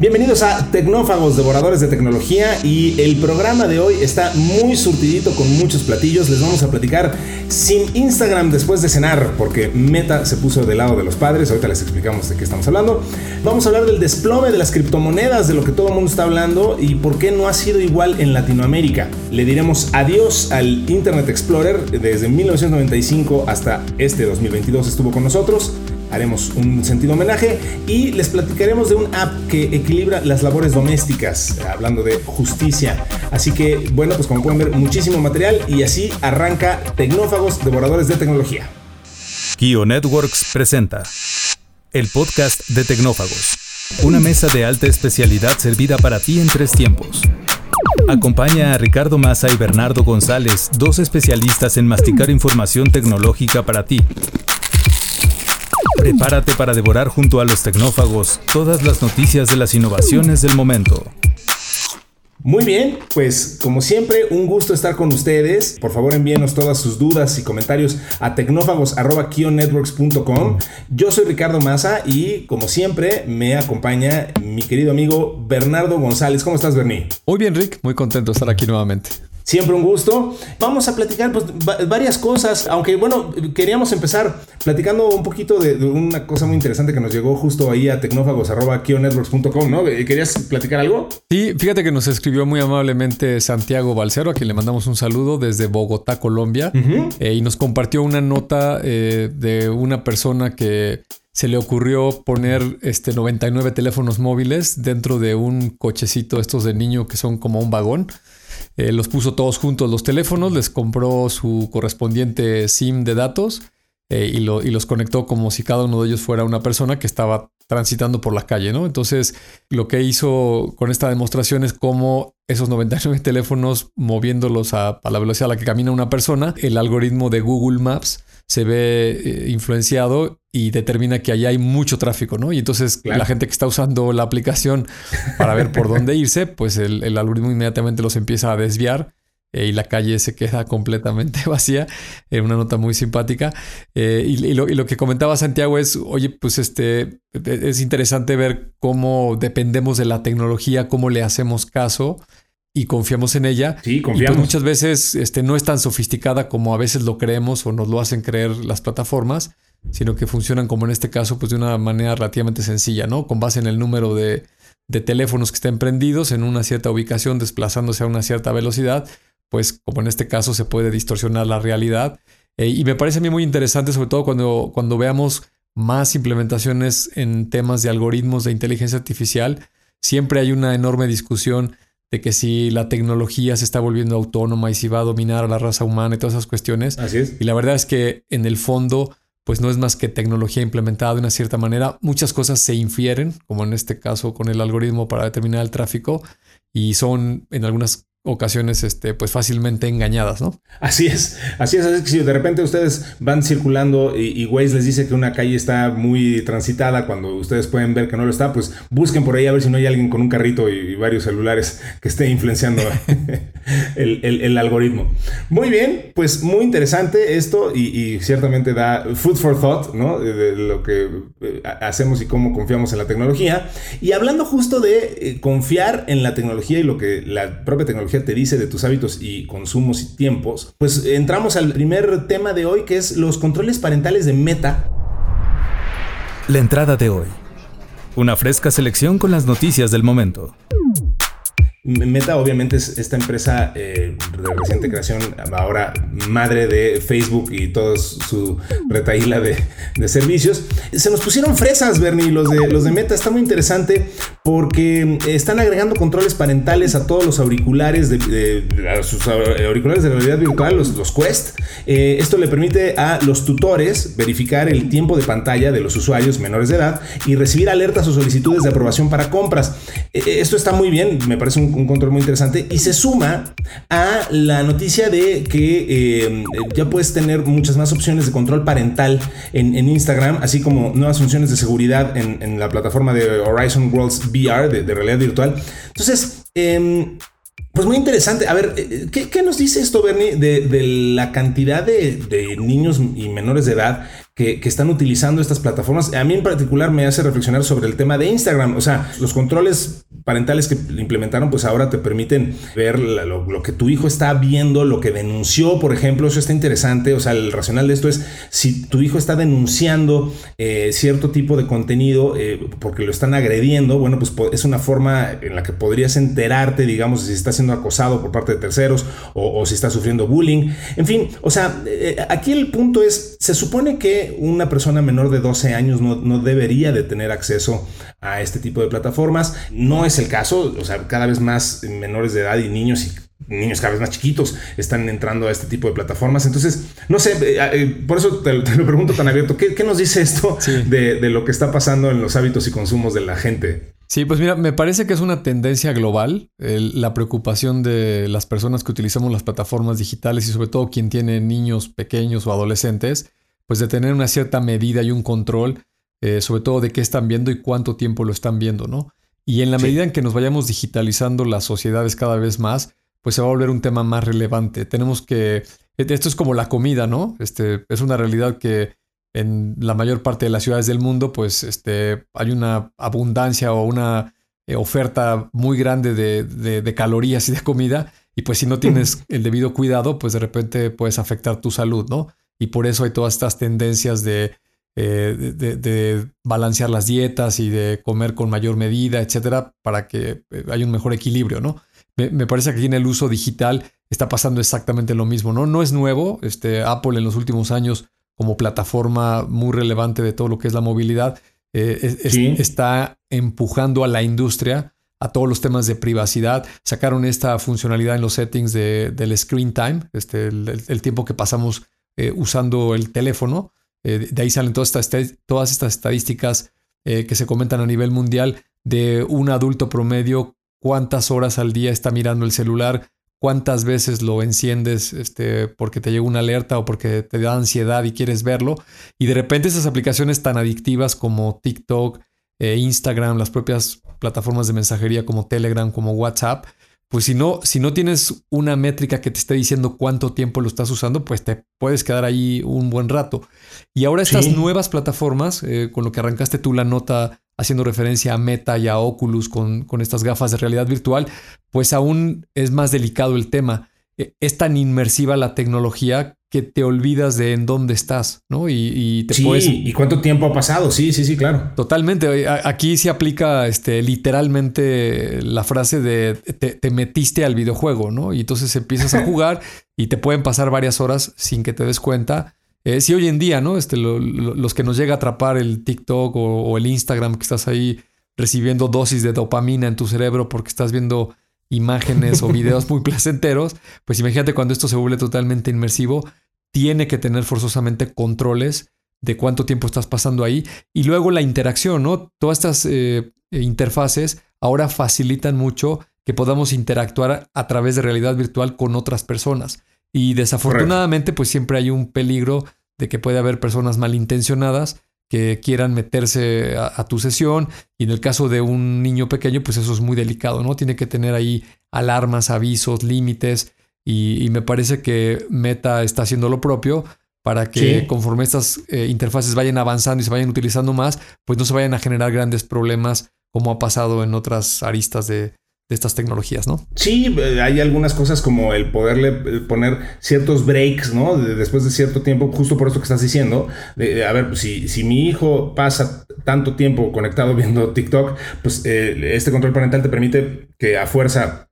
Bienvenidos a Tecnófagos, devoradores de tecnología y el programa de hoy está muy surtidito con muchos platillos. Les vamos a platicar sin Instagram después de cenar porque Meta se puso del lado de los padres. Ahorita les explicamos de qué estamos hablando. Vamos a hablar del desplome de las criptomonedas, de lo que todo el mundo está hablando y por qué no ha sido igual en Latinoamérica. Le diremos adiós al Internet Explorer desde 1995 hasta este 2022 estuvo con nosotros haremos un sentido homenaje y les platicaremos de un app que equilibra las labores domésticas, hablando de justicia. Así que, bueno, pues como pueden ver, muchísimo material y así arranca Tecnófagos, devoradores de tecnología. Kio Networks presenta el podcast de Tecnófagos, una mesa de alta especialidad servida para ti en tres tiempos. Acompaña a Ricardo Massa y Bernardo González, dos especialistas en masticar información tecnológica para ti Prepárate para devorar junto a los tecnófagos todas las noticias de las innovaciones del momento. Muy bien, pues como siempre, un gusto estar con ustedes. Por favor, envíenos todas sus dudas y comentarios a tecnófagos.kionetworks.com. Yo soy Ricardo Maza y como siempre me acompaña mi querido amigo Bernardo González. ¿Cómo estás, Bernie? Muy bien, Rick. Muy contento de estar aquí nuevamente. Siempre un gusto. Vamos a platicar pues, varias cosas, aunque bueno, queríamos empezar platicando un poquito de, una cosa muy interesante que nos llegó justo ahí a tecnófagos.kionetworks.com, ¿no? ¿Querías platicar algo? Sí, fíjate que nos escribió muy amablemente Santiago Balcero, a quien le mandamos un saludo desde Bogotá, Colombia, eh, y nos compartió una nota eh, de una persona que se le ocurrió poner este 99 teléfonos móviles dentro de un cochecito estos de niño que son como un vagón. Eh, los puso todos juntos los teléfonos, les compró su correspondiente SIM de datos eh, y, los conectó como si cada uno de ellos fuera una persona que estaba transitando por la calle, ¿no? Entonces, lo que hizo con esta demostración es cómo esos 99 teléfonos, moviéndolos a, a la velocidad a la que camina una persona, el algoritmo de Google Maps se ve eh, influenciado y determina que allá hay mucho tráfico, ¿no? Y entonces la gente que está usando la aplicación para ver por dónde irse, pues el, algoritmo inmediatamente los empieza a desviar eh, y la calle se queda completamente vacía. Eh, una nota muy simpática. y, lo, y, lo, que comentaba Santiago es, oye, pues este, es interesante ver cómo dependemos de la tecnología, cómo le hacemos caso y confiamos en ella. Sí, confiamos. Y pues muchas veces este, no es tan sofisticada como a veces lo creemos o nos lo hacen creer las plataformas, sino que funcionan como en este caso, pues de una manera relativamente sencilla, ¿no? Con base en el número de, de teléfonos que estén prendidos en una cierta ubicación, desplazándose a una cierta velocidad, pues como en este caso se puede distorsionar la realidad. Eh, y me parece a mí muy interesante, sobre todo cuando, cuando veamos más implementaciones en temas de algoritmos de inteligencia artificial, siempre hay una enorme discusión de que si la tecnología se está volviendo autónoma y si va a dominar a la raza humana y todas esas cuestiones. Así es. Y la verdad es que en el fondo, pues no es más que tecnología implementada de una cierta manera. Muchas cosas se infieren, como en este caso con el algoritmo para determinar el tráfico, y son en algunas ocasiones este, pues fácilmente engañadas, ¿no? Así es, así es, así que si de repente ustedes van circulando y, y, Waze les dice que una calle está muy transitada cuando ustedes pueden ver que no lo está, pues busquen por ahí a ver si no hay alguien con un carrito y, varios celulares que esté influenciando el, algoritmo. Muy bien, pues muy interesante esto y, ciertamente da food for thought, ¿no? De, lo que eh, hacemos y cómo confiamos en la tecnología. Y hablando justo de eh, confiar en la tecnología y lo que la propia tecnología te dice de tus hábitos y consumos y tiempos, pues entramos al primer tema de hoy que es los controles parentales de Meta. La entrada de hoy. Una fresca selección con las noticias del momento. Meta obviamente es esta empresa eh, de reciente creación, ahora madre de Facebook y toda su retaíla de, servicios. Se nos pusieron fresas, Bernie, los de, los de Meta. Está muy interesante porque están agregando controles parentales a todos los auriculares de, sus auriculares de realidad virtual, los, los Quest. Eh, esto le permite a los tutores verificar el tiempo de pantalla de los usuarios menores de edad y recibir alertas o solicitudes de aprobación para compras. Eh, esto está muy bien, me parece un control muy interesante y se suma a la noticia de que eh, ya puedes tener muchas más opciones de control parental en, Instagram, así como nuevas funciones de seguridad en, la plataforma de Horizon Worlds VR de, realidad virtual. Entonces, em, pues muy interesante. A ver, eh, ¿qué, nos dice esto, Bernie, de, la cantidad de, niños y menores de edad que, están utilizando estas plataformas. A mí en particular me hace reflexionar sobre el tema de Instagram. O sea, los controles parentales que implementaron, pues ahora te permiten ver lo, que tu hijo está viendo, lo que denunció, por ejemplo. Eso está interesante. O sea, el racional de esto es si tu hijo está denunciando eh, cierto tipo de contenido eh, porque lo están agrediendo, bueno, pues es una forma en la que podrías enterarte, digamos, si está siendo acosado por parte de terceros o, si está sufriendo bullying. En fin, o sea, eh, aquí el punto es, se supone que una persona menor de 12 años no, no debería de tener acceso a este tipo de plataformas. No es el caso, o sea, cada vez más menores de edad y niños y niños cada vez más chiquitos están entrando a este tipo de plataformas. Entonces, no sé, eh, eh, por eso te, lo pregunto tan abierto. ¿Qué, nos dice esto de, lo que está pasando en los hábitos y consumos de la gente? Sí, pues mira, me parece que es una tendencia global la preocupación de las personas que utilizamos las plataformas digitales y sobre todo quien tiene niños pequeños o adolescentes, pues de tener una cierta medida y un control, eh, sobre todo de qué están viendo y cuánto tiempo lo están viendo, ¿no? Y en la medida en que nos vayamos digitalizando las sociedades cada vez más, pues se va a volver un tema más relevante. Tenemos que, esto es como la comida, ¿no? Este, es una realidad que en la mayor parte de las ciudades del mundo, pues este, hay una abundancia o una eh, oferta muy grande de, de, calorías y de comida. Y pues si no tienes el debido cuidado, pues de repente puedes afectar tu salud, ¿no? Y por eso hay todas estas tendencias de, eh, de, balancear las dietas y de comer con mayor medida, etcétera, para que eh, haya un mejor equilibrio, ¿no? Me, parece que aquí en el uso digital está pasando exactamente lo mismo, ¿no? No es nuevo. Este, Apple en los últimos años, como plataforma muy relevante de todo lo que es la movilidad, eh, está empujando a la industria a todos los temas de privacidad. Sacaron esta funcionalidad en los settings del screen time, este, el tiempo que pasamos eh, usando el teléfono. Eh, de ahí salen todas estas, todas estas estadísticas eh, que se comentan a nivel mundial de un adulto promedio, cuántas horas al día está mirando el celular, cuántas veces lo enciendes este, porque te llega una alerta o porque te da ansiedad y quieres verlo. Y de repente esas aplicaciones tan adictivas como TikTok, Instagram, las propias plataformas de mensajería como Telegram, como WhatsApp, pues si no, si no tienes una métrica que te esté diciendo cuánto tiempo lo estás usando, pues te puedes quedar ahí un buen rato. Y ahora estas nuevas plataformas, eh, con lo que arrancaste tú la nota haciendo referencia a Meta y a Oculus con, con estas gafas de realidad virtual, pues aún es más delicado el tema. E, es tan inmersiva la tecnología que te olvidas de en dónde estás, ¿no? Y, te sí, ¿y cuánto tiempo ha pasado? Sí, sí, sí, claro. Totalmente. Aquí se aplica este, literalmente la frase de te, metiste al videojuego, ¿no? Y entonces empiezas a jugar y te pueden pasar varias horas sin que te des cuenta. Eh, si hoy en día, ¿no? Este, los que nos llega a atrapar el TikTok o, o el Instagram, que estás ahí recibiendo dosis de dopamina en tu cerebro porque estás viendo imágenes o videos muy placenteros, pues imagínate cuando esto se vuelve totalmente inmersivo, tiene que tener forzosamente controles de cuánto tiempo estás pasando ahí y luego la interacción, ¿no? Todas estas eh, interfaces ahora facilitan mucho que podamos interactuar a través de realidad virtual con otras personas. Y desafortunadamente, pues siempre hay un peligro de que puede haber personas malintencionadas que quieran meterse a, tu sesión. Y en el caso de un niño pequeño, pues eso es muy delicado, ¿no? Tiene que tener ahí alarmas, avisos, límites. Y, me parece que Meta está haciendo lo propio para que conforme estas eh, interfaces vayan avanzando y se vayan utilizando más, pues no se vayan a generar grandes problemas como ha pasado en otras aristas de, de estas tecnologías, ¿no? Sí, eh, hay algunas cosas como el poderle eh, poner ciertos breaks, ¿no? después de cierto tiempo, justo por eso que estás diciendo, a ver, pues, si, si mi hijo pasa tanto tiempo conectado viendo TikTok, pues eh, este control parental te permite que a fuerza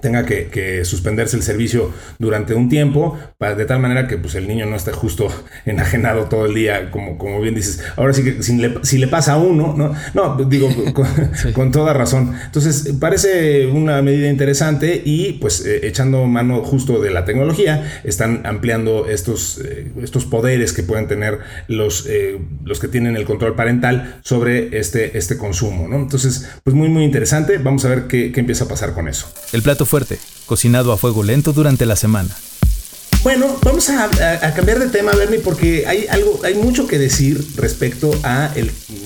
tenga que, suspenderse el servicio durante un tiempo, para, de tal manera que pues, el niño no esté justo enajenado todo el día, como, como bien dices. Ahora sí que si le, si le pasa a uno, no, no digo con, toda razón. Entonces, parece una medida interesante y pues eh, echando mano justo de la tecnología, están ampliando estos, eh, estos poderes que pueden tener los, eh, los que tienen el control parental sobre este, este consumo. ¿no? Entonces, pues muy, muy interesante. Vamos a ver qué, qué empieza a pasar con eso. El plato cocinado a fuego lento durante la semana. Bueno, vamos a, cambiar de tema, Bernie, porque hay algo, hay mucho que decir respecto a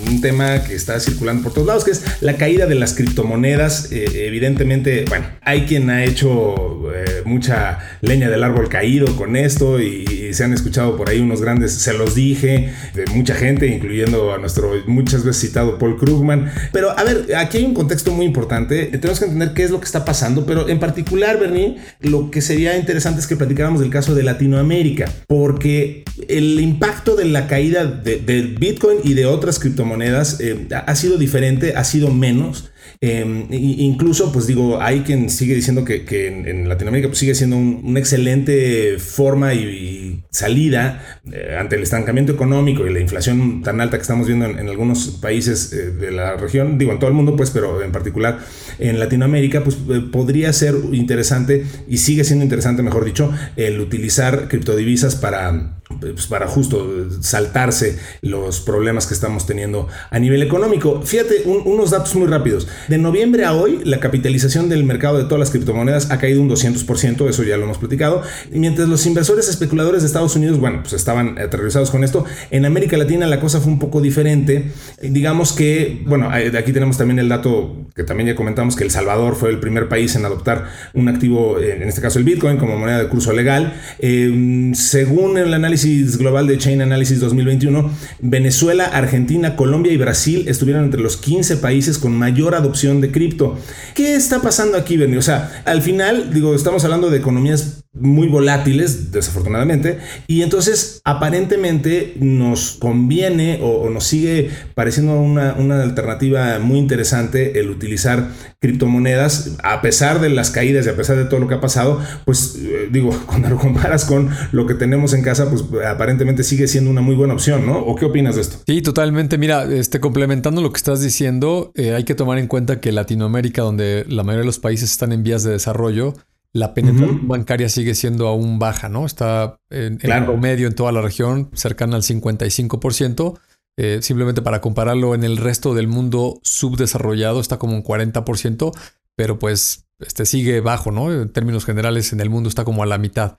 un tema que está circulando por todos lados, que es la caída de las criptomonedas. Eh, evidentemente, bueno, hay quien ha hecho eh, mucha leña del árbol caído con esto y, se han escuchado por ahí unos grandes, se los dije, de mucha gente, incluyendo a nuestro muchas veces citado Paul Krugman. Pero a ver, aquí hay un contexto muy importante. Tenemos que entender qué es lo que está pasando, pero en particular, Bernie, lo que sería interesante es que platicáramos del caso de Latinoamérica, porque el impacto de la caída del Bitcoin y de otras criptomonedas eh, ha sido diferente, ha sido menos. Eh, incluso, pues digo, hay quien sigue diciendo que, en, Latinoamérica pues, sigue siendo una excelente forma y, salida eh, ante el estancamiento económico y la inflación tan alta que estamos viendo en, algunos países eh, de la región, digo, en todo el mundo, pues, pero en particular en Latinoamérica, pues podría ser interesante y sigue siendo interesante, mejor dicho, el utilizar criptodivisas para pues, para justo saltarse los problemas que estamos teniendo a nivel económico. Fíjate, unos datos muy rápidos. De noviembre a hoy, la capitalización del mercado de todas las criptomonedas ha caído un 200%, eso ya lo hemos platicado. Mientras los inversores especuladores de Estados Unidos, bueno, pues estaban aterrorizados con esto. En América Latina la cosa fue un poco diferente. Digamos que, bueno, aquí tenemos también el dato que también ya comentamos, que El Salvador fue el primer país en adoptar un activo, en este caso el Bitcoin, como moneda de curso legal. Eh, según el análisis global de Chain Analysis 2021, Venezuela, Argentina, Colombia y Brasil estuvieron entre los 15 países con mayor adopción de cripto. ¿Qué está pasando aquí, Bernie? O sea, al final, digo, estamos hablando de economías muy volátiles, desafortunadamente, y entonces aparentemente nos conviene o, nos sigue pareciendo una, una, alternativa muy interesante el utilizar criptomonedas, a pesar de las caídas y a pesar de todo lo que ha pasado, pues eh, digo, cuando lo comparas con lo que tenemos en casa, pues aparentemente sigue siendo una muy buena opción, ¿no? ¿O qué opinas de esto? Sí, totalmente. Mira, este, complementando lo que estás diciendo, eh, hay que tomar en cuenta que Latinoamérica, donde la mayoría de los países están en vías de desarrollo, la penetración bancaria sigue siendo aún baja, ¿no? Está en, en promedio en toda la región, cercana al 55%. Eh, simplemente para compararlo en el resto del mundo subdesarrollado está como un 40%, pero pues este sigue bajo, ¿no? En términos generales en el mundo está como a la mitad.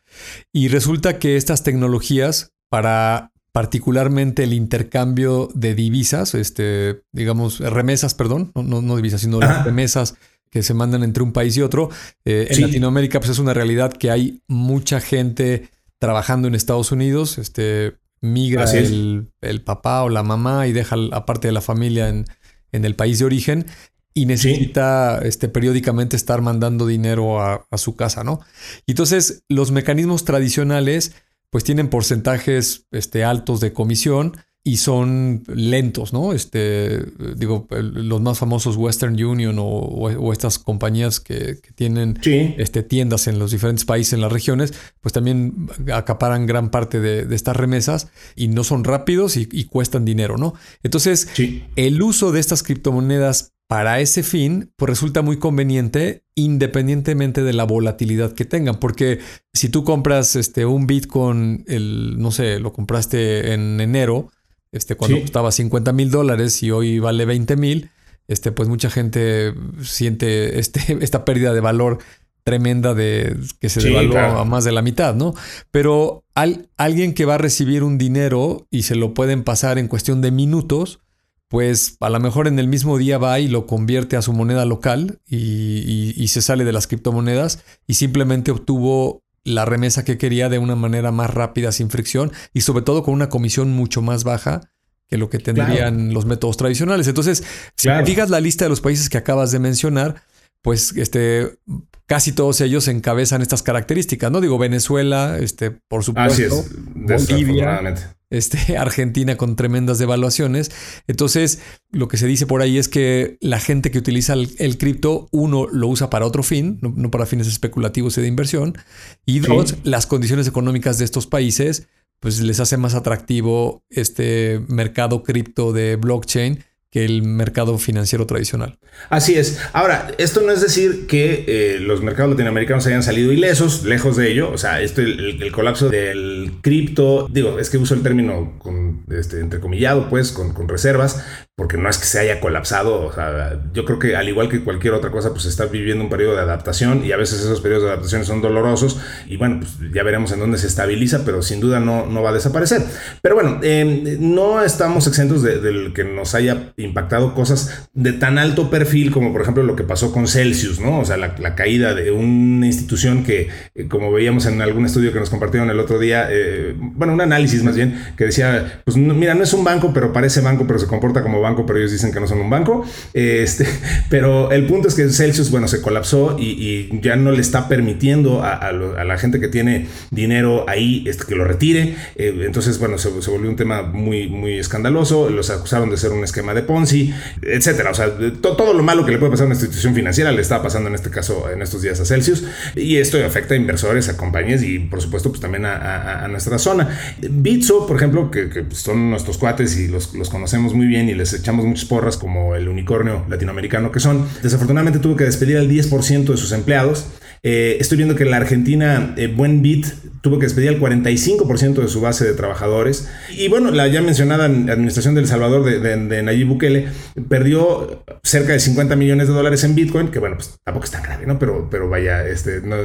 Y resulta que estas tecnologías para particularmente el intercambio de divisas, este, digamos, remesas, perdón, no, no, divisas, sino las remesas que se mandan entre un país y otro. Eh, en Latinoamérica, pues es una realidad que hay mucha gente trabajando en Estados Unidos, este, migra el, papá o la mamá y deja a parte de la familia en, en el país de origen y necesita este, periódicamente estar mandando dinero a, a, su casa, ¿no? Entonces, los mecanismos tradicionales, pues tienen porcentajes este, altos de comisión y son lentos, ¿no? Este, digo, los más famosos Western Union o, estas compañías que, tienen este, tiendas en los diferentes países, en las regiones, pues también acaparan gran parte de, estas remesas y no son rápidos y, cuestan dinero, ¿no? Entonces, el uso de estas criptomonedas para ese fin, pues resulta muy conveniente independientemente de la volatilidad que tengan, porque si tú compras este, un Bitcoin, el, no sé, lo compraste en enero, este, cuando costaba 50 mil dólares y hoy vale 20 mil, este, pues mucha gente siente este, esta pérdida de valor tremenda de que se devaluó a más de la mitad, ¿no? Pero alguien que va a recibir un dinero y se lo pueden pasar en cuestión de minutos, pues a lo mejor en el mismo día va y lo convierte a su moneda local y, y se sale de las criptomonedas y simplemente obtuvo la remesa que quería de una manera más rápida, sin fricción y sobre todo con una comisión mucho más baja que lo que tendrían los métodos tradicionales. Entonces, si fijas la lista de los países que acabas de mencionar, pues este, casi todos ellos encabezan estas características, ¿no? Digo, Venezuela, este, por supuesto, Bolivia, este, Argentina con tremendas devaluaciones. Entonces, lo que se dice por ahí es que la gente que utiliza el, cripto, uno, lo usa para otro fin, no, para fines especulativos y de inversión, y dos, las condiciones económicas de estos países, pues les hace más atractivo este mercado cripto de blockchain que el mercado financiero tradicional. Así es. Ahora, esto no es decir que eh, los mercados latinoamericanos hayan salido ilesos, lejos de ello. O sea, esto, el, colapso del cripto, digo, es que uso el término con, este, entrecomillado, pues, con, con, reservas, porque no es que se haya colapsado, o sea, yo creo que al igual que cualquier otra cosa, pues está viviendo un periodo de adaptación y a veces esos periodos de adaptación son dolorosos y bueno, pues ya veremos en dónde se estabiliza, pero sin duda no, no va a desaparecer. Pero bueno, eh, no estamos exentos de, que nos haya impactado cosas de tan alto perfil como por ejemplo lo que pasó con Celsius, ¿no? O sea, la, caída de una institución que, eh, como veíamos en algún estudio que nos compartieron el otro día, eh, bueno, un análisis más bien, que decía, pues mira, no es un banco, pero parece banco, pero se comporta como banco, pero ellos dicen que no son un banco. Este, pero el punto es que Celsius, bueno, se colapsó y, ya no le está permitiendo a, la gente que tiene dinero ahí este, que lo retire. Eh, entonces, bueno, se, volvió un tema muy, muy escandaloso. Los acusaron de ser un esquema de Ponzi, etcétera. O sea, todo lo malo que le puede pasar a una institución financiera le está pasando en este caso en estos días a Celsius. Y esto afecta a inversores, a compañías y, por supuesto, pues también a, nuestra zona. Bitso, por ejemplo, que, son nuestros cuates y los conocemos muy bien y les echamos muchas porras como el unicornio latinoamericano que son, desafortunadamente tuvo que despedir al 10% de sus empleados. Eh, estoy viendo que la Argentina, eh, Buen Bit, tuvo que despedir al 45% de su base de trabajadores. Y bueno, la ya mencionada administración del Salvador de, Nayib Bukele perdió cerca de 50 millones de dólares en Bitcoin, que bueno, pues tampoco es tan grave, ¿no? Pero, pero vaya, este, no,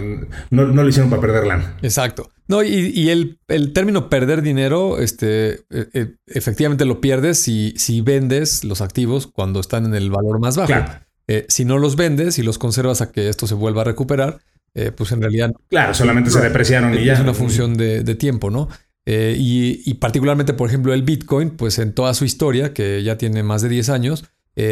no, lo hicieron para perder lana. Exacto. No, y, el, término perder dinero, este, e, e, efectivamente lo pierdes si, si vendes los activos cuando están en el valor más bajo. Eh, si no los vendes y los conservas a que esto se vuelva a recuperar, eh, pues en realidad... Claro, solamente se depreciaron y ya. Es una función de, tiempo, ¿no? Eh, y, particularmente, por ejemplo, el Bitcoin, pues en toda su historia, que ya tiene más de 10 años,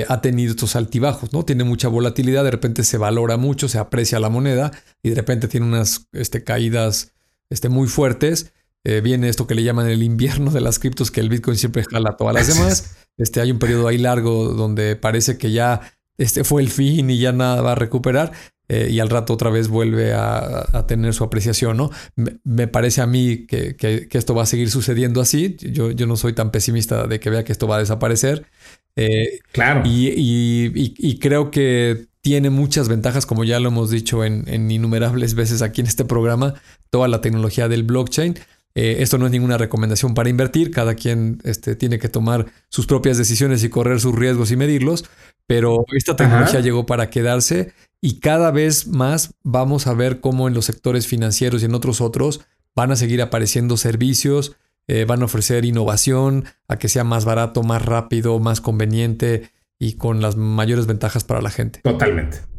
ha tenido estos altibajos, ¿no? Tiene mucha volatilidad, de repente se valora mucho, se aprecia la moneda y de repente tiene unas este, caídas este, muy fuertes. viene esto que le llaman el invierno de las criptos, que el Bitcoin siempre jala a todas las demás. Este, hay un periodo ahí largo donde parece que ya este fue el fin y ya nada va a recuperar. Eh, y al rato otra vez vuelve a, tener su apreciación, ¿no? Me, parece a mí que, esto va a seguir sucediendo así. Yo, yo, no soy tan pesimista de que vea que esto va a desaparecer. Eh, claro. Y, creo que tiene muchas ventajas, como ya lo hemos dicho en, en innumerables veces aquí en este programa, toda la tecnología del blockchain. Eh, esto no es ninguna recomendación para invertir, cada quien este, tiene que tomar sus propias decisiones y correr sus riesgos y medirlos, pero esta tecnología llegó para quedarse y cada vez más vamos a ver cómo en los sectores financieros y en otros otros van a seguir apareciendo servicios, eh, van a ofrecer innovación a que sea más barato, más rápido, más conveniente y con las mayores ventajas para la gente. Totalmente.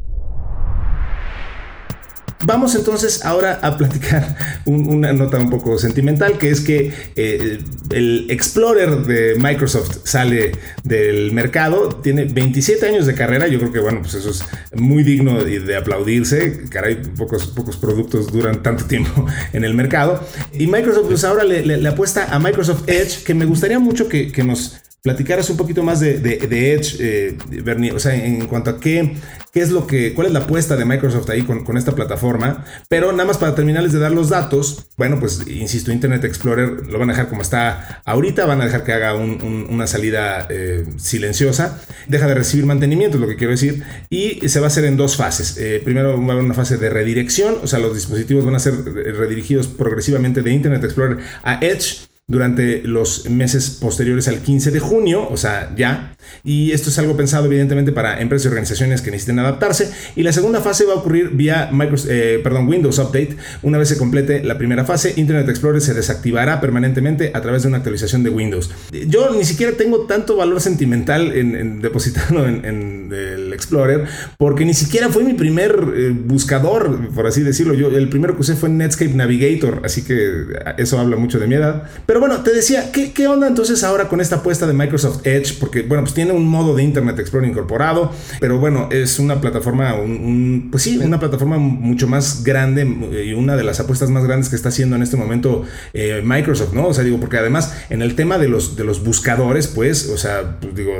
Vamos entonces ahora a platicar una nota un poco sentimental, que es que eh, el Explorer de Microsoft sale del mercado, tiene 27 años de carrera, yo creo que bueno, pues eso es muy digno de, aplaudirse, caray, pocos, pocos productos duran tanto tiempo en el mercado, y Microsoft pues ahora le, apuesta a Microsoft Edge, que me gustaría mucho que, que nos platicaras un poquito más de, Edge, eh, Bernie, o sea, en cuanto a qué, qué es lo que, cuál es la apuesta de Microsoft ahí con, esta plataforma. Pero nada más para terminarles de dar los datos, bueno, pues insisto, Internet Explorer lo van a dejar como está ahorita, van a dejar que haga una salida eh, silenciosa, deja de recibir mantenimiento, es lo que quiero decir, y se va a hacer en dos fases. Eh, primero va a haber una fase de redirección, o sea, los dispositivos van a ser redirigidos progresivamente de Internet Explorer a Edge durante los meses posteriores al 15 de junio, o sea, ya. Y esto es algo pensado evidentemente para empresas y organizaciones que necesiten adaptarse. Y la segunda fase va a ocurrir vía Microsoft, eh, perdón, Windows Update. Una vez se complete la primera fase, Internet Explorer se desactivará permanentemente a través de una actualización de Windows. Yo ni siquiera tengo tanto valor sentimental en, depositado en, el Explorer, porque ni siquiera fue mi primer eh, buscador, por así decirlo. Yo el primero que usé fue Netscape Navigator, así que eso habla mucho de mi edad. Pero pero bueno, te decía, ¿qué, onda entonces ahora con esta apuesta de Microsoft Edge? Porque, bueno, pues tiene un modo de Internet Explorer incorporado, pero bueno, es una plataforma, un, pues sí, una plataforma mucho más grande y una de las apuestas más grandes que está haciendo en este momento eh, Microsoft, ¿no? O sea, digo, porque además en el tema de los, de los buscadores, pues, o sea, pues digo,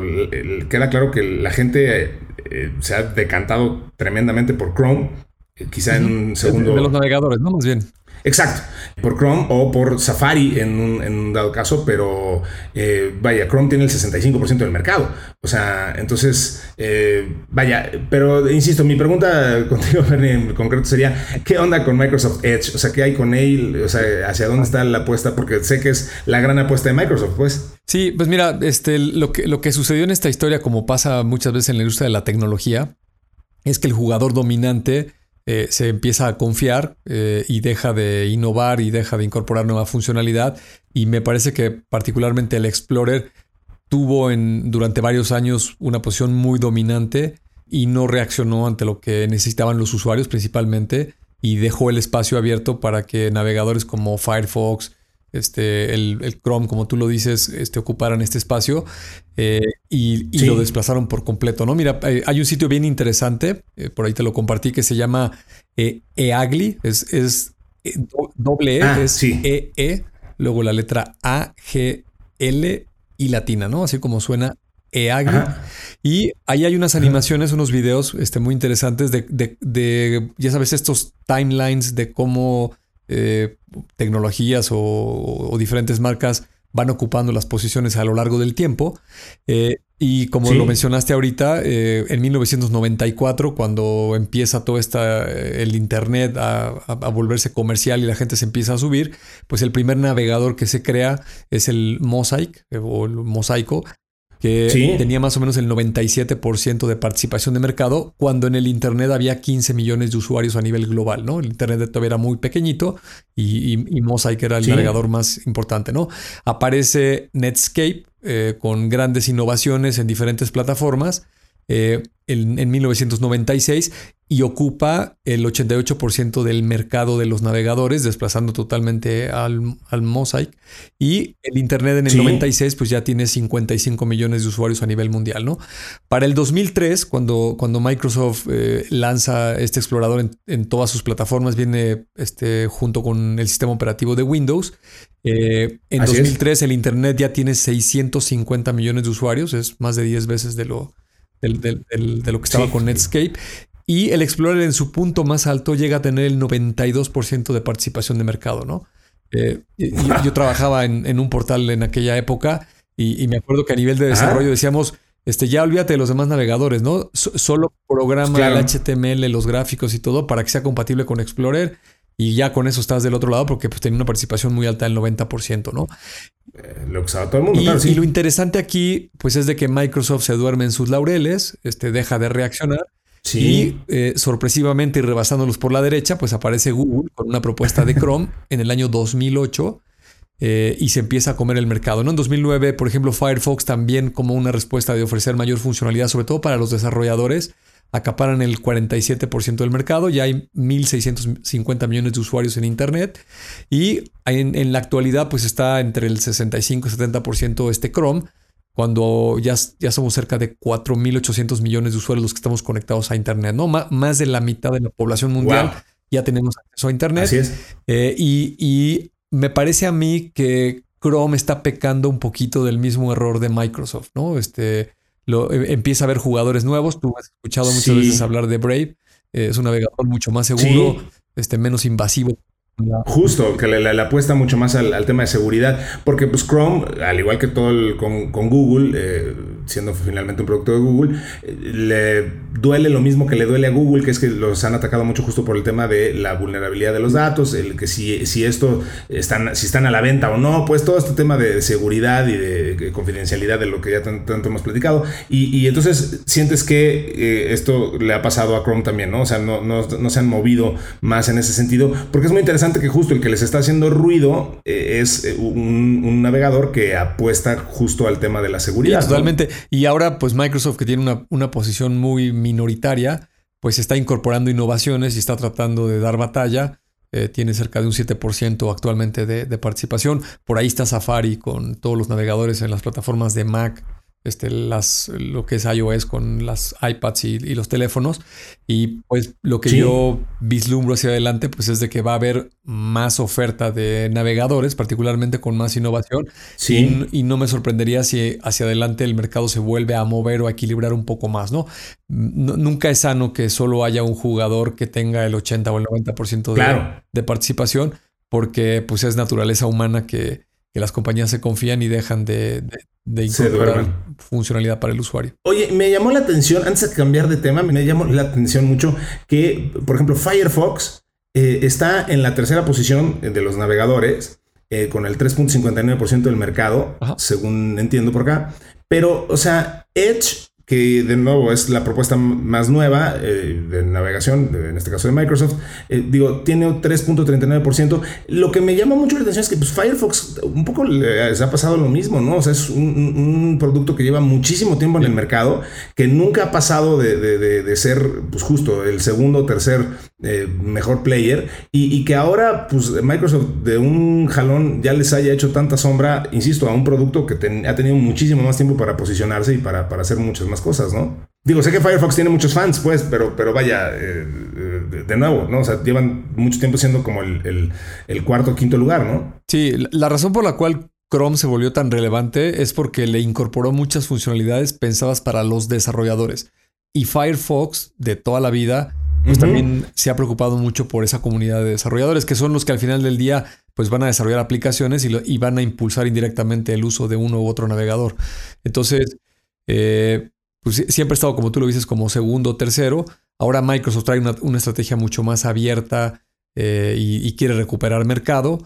queda claro que la gente eh, se ha decantado tremendamente por Chrome quizá en un segundo. De los navegadores, ¿no? Más bien. Exacto, por Chrome o por Safari en un, dado caso, pero eh, vaya, Chrome tiene el 65% del mercado. O sea, entonces, eh, vaya, pero insisto, mi pregunta contigo, Bernie, en concreto sería, ¿qué onda con Microsoft Edge? O sea, ¿qué hay con él? O sea, ¿hacia dónde está la apuesta? Porque sé que es la gran apuesta de Microsoft, pues. Sí, pues mira, este, lo, que, lo que sucedió en esta historia, como pasa muchas veces en la industria de la tecnología, es que el jugador dominante eh, se empieza a confiar eh, y deja de innovar y deja de incorporar nueva funcionalidad. Y me parece que particularmente el Explorer tuvo en, durante varios años una posición muy dominante y no reaccionó ante lo que necesitaban los usuarios principalmente y dejó el espacio abierto para que navegadores como Firefox, este, el, Chrome, como tú lo dices, este, ocuparan este espacio eh, y, lo desplazaron por completo, ¿no? Mira, hay un sitio bien interesante, eh, por ahí te lo compartí, que se llama eh, EAGLI, es, es doble E, ah, es E, E, luego la letra A, G, L y latina, ¿no? Así como suena EAGLI. Y ahí hay unas animaciones, unos videos este, muy interesantes de, de, ya sabes, estos timelines de cómo eh, tecnologías o, diferentes marcas van ocupando las posiciones a lo largo del tiempo. Eh, y como lo mencionaste ahorita, eh, en 1994, cuando empieza todo esta, el Internet a, volverse comercial y la gente se empieza a subir, pues el primer navegador que se crea es el Mosaic o el Mosaico, que tenía más o menos el 97% de participación de mercado, cuando en el Internet había 15 millones de usuarios a nivel global, ¿no? El Internet todavía era muy pequeñito y, Mosaic era el navegador más importante, ¿no? Aparece Netscape eh, con grandes innovaciones en diferentes plataformas eh, en, 1996 y ocupa el 88% del mercado de los navegadores, desplazando totalmente al, Mosaic. Y el Internet en el 96 pues ya tiene 55 millones de usuarios a nivel mundial, ¿no? Para el 2003, cuando, cuando Microsoft eh, lanza este explorador en, todas sus plataformas, viene este, junto con el sistema operativo de Windows. Eh, en 2003 el Internet ya tiene 650 millones de usuarios, es más de 10 veces de lo, de lo que estaba con Netscape. Y el Explorer en su punto más alto llega a tener el 92% de participación de mercado, ¿no? Eh, yo, trabajaba en, un portal en aquella época y, me acuerdo que a nivel de desarrollo decíamos, este, ya olvídate de los demás navegadores, ¿no? solo programa el HTML, los gráficos y todo para que sea compatible con Explorer y ya con eso estás del otro lado porque pues, tenía una participación muy alta del 90%, ¿no? Eh, lo usaba todo el mundo. Y, lo interesante aquí, pues es de que Microsoft se duerme en sus laureles, este, deja de reaccionar. Y eh, sorpresivamente y rebasándolos por la derecha, pues aparece Google con una propuesta de Chrome en el año 2008 eh, y se empieza a comer el mercado. ¿no? En 2009, por ejemplo, Firefox también como una respuesta de ofrecer mayor funcionalidad, sobre todo para los desarrolladores, acaparan el 47% del mercado, ya hay 1.650 millones de usuarios en Internet y en, la actualidad pues está entre el 65 y 70% este Chrome, cuando ya, ya somos cerca de 4.800 millones de usuarios los que estamos conectados a Internet, ¿no? más de la mitad de la población mundial ya tenemos acceso a Internet. Así es. Eh, y, y me parece a mí que Chrome está pecando un poquito del mismo error de Microsoft, ¿no? Este, lo, eh, empieza a ver jugadores nuevos. Tú has escuchado muchas veces hablar de Brave. Eh, es un navegador mucho más seguro, este, menos invasivo Justo, que le, apuesta mucho más al, tema de seguridad, porque pues Chrome, al igual que todo el, con, Google, eh, siendo finalmente un producto de Google, eh, le duele lo mismo que le duele a Google, que es que los han atacado mucho justo por el tema de la vulnerabilidad de los datos, el que si, si esto están, si están a la venta o no, pues todo este tema de seguridad y de, confidencialidad de lo que ya tanto, hemos platicado, y, entonces sientes que eh, esto le ha pasado a Chrome también, ¿no? O sea, no, no, no se han movido más en ese sentido, porque es muy interesante que justo el que les está haciendo ruido eh, es eh, un, navegador que apuesta justo al tema de la seguridad. totalmente. Y ahora, pues Microsoft, que tiene una, posición muy minoritaria, pues está incorporando innovaciones y está tratando de dar batalla. Eh, tiene cerca de un 7% actualmente de, participación. Por ahí está Safari con todos los navegadores en las plataformas de Mac este, las, lo que es iOS con las iPads y, los teléfonos. Y pues lo que yo vislumbro hacia adelante, pues es de que va a haber más oferta de navegadores, particularmente con más innovación. Sí. Y, no me sorprendería si hacia adelante el mercado se vuelve a mover o a equilibrar un poco más, ¿no? nunca es sano que solo haya un jugador que tenga el 80 o el 90% de, de participación, porque pues es naturaleza humana que que las compañías se confían y dejan de, de, incorporar funcionalidad para el usuario. Oye, me llamó la atención, antes de cambiar de tema, me llamó la atención mucho que, por ejemplo, Firefox eh, está en la tercera posición de los navegadores. Eh, con el 3.59% del mercado, según entiendo por acá. Pero, o sea, Edge que de nuevo es la propuesta más nueva eh, de navegación, en este caso de Microsoft, eh, digo, tiene 3.39%. Lo que me llama mucho la atención es que pues, Firefox un poco les ha pasado lo mismo, ¿no? O sea, es un, producto que lleva muchísimo tiempo en el mercado, que nunca ha pasado de, ser, pues justo, el segundo o tercer eh, mejor player, y, que ahora, pues Microsoft de un jalón ya les haya hecho tanta sombra, insisto, a un producto que ha tenido muchísimo más tiempo para posicionarse y para, hacer muchas más cosas, ¿no? Digo, sé que Firefox tiene muchos fans, pues, pero, pero vaya, eh, de, nuevo, ¿no? O sea, llevan mucho tiempo siendo como el, cuarto o quinto lugar, ¿no? Sí, la razón por la cual Chrome se volvió tan relevante es porque le incorporó muchas funcionalidades pensadas para los desarrolladores. Y Firefox, de toda la vida, pues también se ha preocupado mucho por esa comunidad de desarrolladores, que son los que al final del día pues van a desarrollar aplicaciones y, y van a impulsar indirectamente el uso de uno u otro navegador. Entonces, eh, pues siempre ha estado, como tú lo dices, como segundo o tercero. Ahora Microsoft trae una, estrategia mucho más abierta eh, y, quiere recuperar mercado.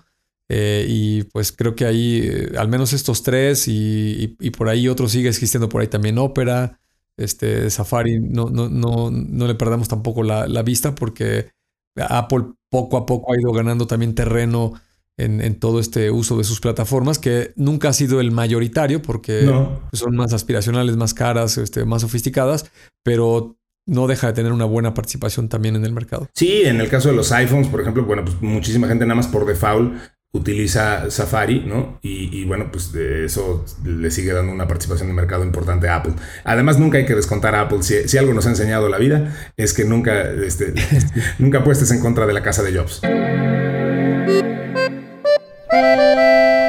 Eh, y pues creo que ahí, al menos estos tres y, por ahí otro sigue existiendo por ahí también Opera, este, Safari, no, no, no, no le perdamos tampoco la, la vista porque Apple poco a poco ha ido ganando también terreno en, todo este uso de sus plataformas, que nunca ha sido el mayoritario porque son más aspiracionales, más caras, este, más sofisticadas, pero no deja de tener una buena participación también en el mercado. Sí, en el caso de los iPhones, por ejemplo, bueno, pues muchísima gente nada más por default utiliza Safari, ¿no? Y, bueno, pues de eso le sigue dando una participación de mercado importante a Apple. Además, nunca hay que descontar a Apple. Si, algo nos ha enseñado la vida, es que nunca, este, nunca apuestes en contra de la casa de Jobs.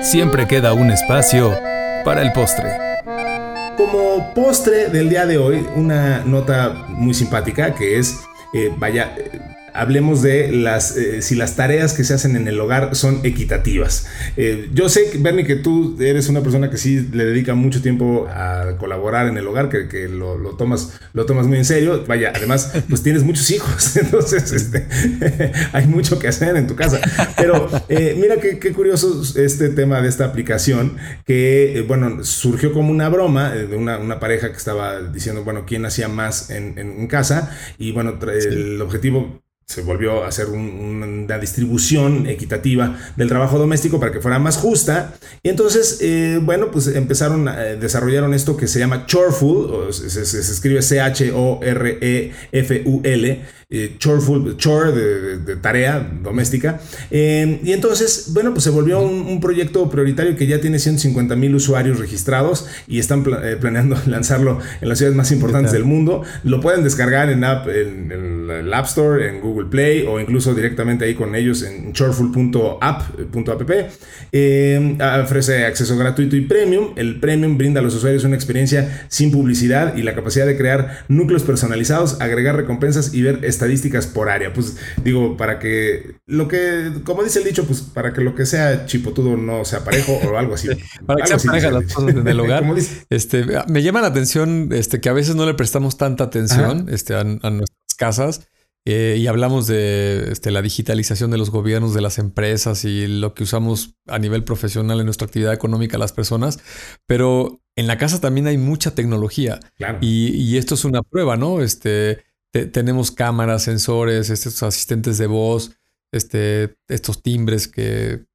Siempre queda un espacio para el postre. Como postre del día de hoy, una nota muy simpática que es, eh, vaya, hablemos de las, eh, si las tareas que se hacen en el hogar son equitativas. Eh, yo sé, Bernie, que tú eres una persona que sí le dedica mucho tiempo a colaborar en el hogar, que, lo, tomas, lo tomas muy en serio. Vaya, además, pues tienes muchos hijos, entonces este, hay mucho que hacer en tu casa. Pero eh, mira qué, curioso este tema de esta aplicación, que, bueno, surgió como una broma de una, pareja que estaba diciendo, bueno, quién hacía más en, casa, y bueno, el objetivo se volvió a hacer una distribución equitativa del trabajo doméstico para que fuera más justa. Y entonces, eh, bueno, pues empezaron, a, eh, desarrollaron esto que se llama Choreful, se, se escribe C-H-O-R-E-F-U-L eh, choreful, chore de, tarea doméstica. Eh, y entonces, bueno, pues se volvió un, proyecto prioritario que ya tiene 150 mil usuarios registrados y están eh, planeando lanzarlo en las ciudades más importantes del mundo. Lo pueden descargar en, app, en, el App Store, en Google Play o incluso directamente ahí con ellos en choreful.app.app. ofrece acceso gratuito y premium. El premium brinda a los usuarios una experiencia sin publicidad y la capacidad de crear núcleos personalizados, agregar recompensas y ver estadísticas por área. Pues digo, para que lo que, como dice el dicho, pues para que lo que sea chipotudo no sea parejo o algo así. para que se parejas las cosas en el hogar. este, me llama la atención este, que a veces no le prestamos tanta atención este, a, nuestras casas. Eh, y hablamos de este, la digitalización de los gobiernos, de las empresas y lo que usamos a nivel profesional en nuestra actividad económica las personas, pero en la casa también hay mucha tecnología y, y, esto es una prueba, ¿no? Este, tenemos cámaras, sensores, estos asistentes de voz, este, estos timbres que,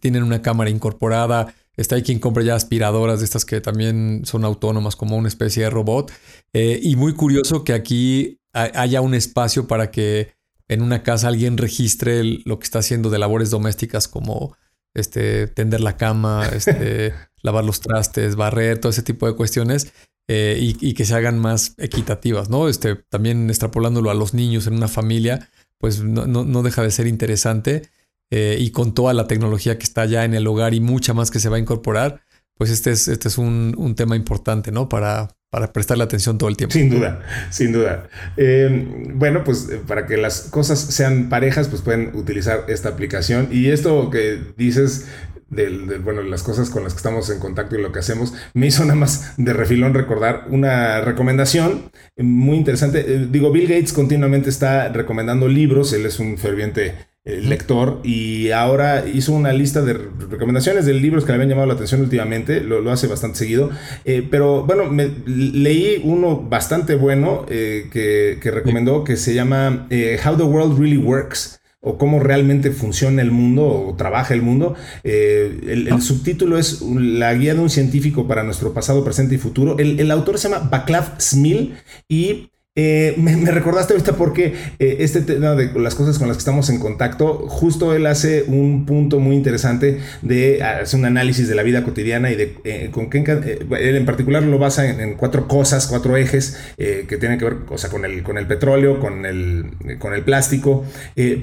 tienen una cámara incorporada. Está hay quien compra ya aspiradoras de estas que también son autónomas como una especie de robot. Eh, y muy curioso que aquí haya un espacio para que en una casa alguien registre lo que está haciendo de labores domésticas como este, tender la cama, este, lavar los trastes, barrer, todo ese tipo de cuestiones. Eh, y, que se hagan más equitativas, ¿no? Este, también extrapolándolo a los niños en una familia, pues no, deja de ser interesante. Eh, y con toda la tecnología que está ya en el hogar y mucha más que se va a incorporar, pues este es, este es un, tema importante, ¿no? Para, para prestarle atención todo el tiempo. Sin duda, sin duda. Eh, bueno, pues para que las cosas sean parejas, pues pueden utilizar esta aplicación. Y esto que dices de, bueno, las cosas con las que estamos en contacto y lo que hacemos, me hizo nada más de refilón recordar una recomendación muy interesante. Eh, digo, Bill Gates continuamente está recomendando libros, él es un ferviente eh, lector y ahora hizo una lista de recomendaciones de libros que le habían llamado la atención últimamente, lo, hace bastante seguido, eh, pero bueno, me, leí uno bastante bueno que, que, recomendó que se llama How the World Really Works o cómo realmente funciona el mundo o trabaja el mundo. Eh, el, subtítulo es La guía de un científico para nuestro pasado, presente y futuro. El, el autor se llama Vaclav Smil y eh, me, recordaste ahorita porque eh, este tema de las cosas con las que estamos en contacto, justo él hace un punto muy interesante de hacer un análisis de la vida cotidiana y de eh, con qué él en particular lo basa en, cuatro cosas, cuatro ejes que tienen que ver o sea, con, el, con el petróleo, con el, con el plástico,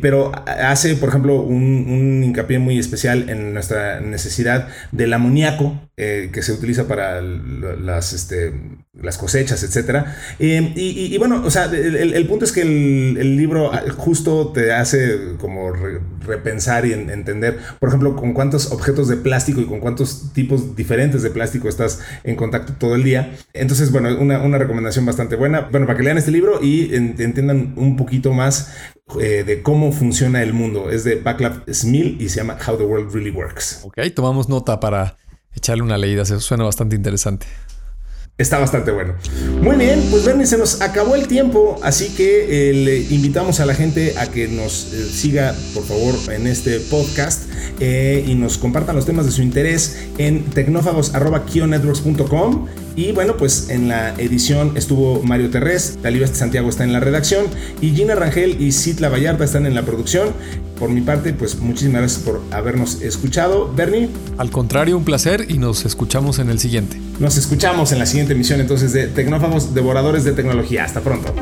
pero hace, por ejemplo, un, hincapié muy especial en nuestra necesidad del amoníaco que se utiliza para las, este, las cosechas, etcétera. y y bueno, o sea, el, punto es que el, libro justo te hace como repensar y entender, por ejemplo, con cuántos objetos de plástico y con cuántos tipos diferentes de plástico estás en contacto todo el día. Entonces, bueno, una, recomendación bastante buena. Bueno, para que lean este libro y entiendan un poquito más eh, de cómo funciona el mundo. Es de Backlav Smil y se llama How the World Really Works. Ok, tomamos nota para echarle una leída. Se suena bastante interesante. Está bastante bueno. Muy bien, pues Bernie, se nos acabó el tiempo, así que eh, le invitamos a la gente a que nos eh, siga, por favor, en este podcast eh, y nos compartan los temas de su interés en tecnófagos.kionetworks.com. Y bueno, pues en la edición estuvo Mario Terrés, Talibeste Santiago está en la redacción y Gina Rangel y Citla Vallarta están en la producción. Por mi parte, pues muchísimas gracias por habernos escuchado. Bernie. Al contrario, un placer y nos escuchamos en el siguiente. Nos escuchamos en la siguiente emisión entonces de Tecnófagos Devoradores de Tecnología. Hasta pronto.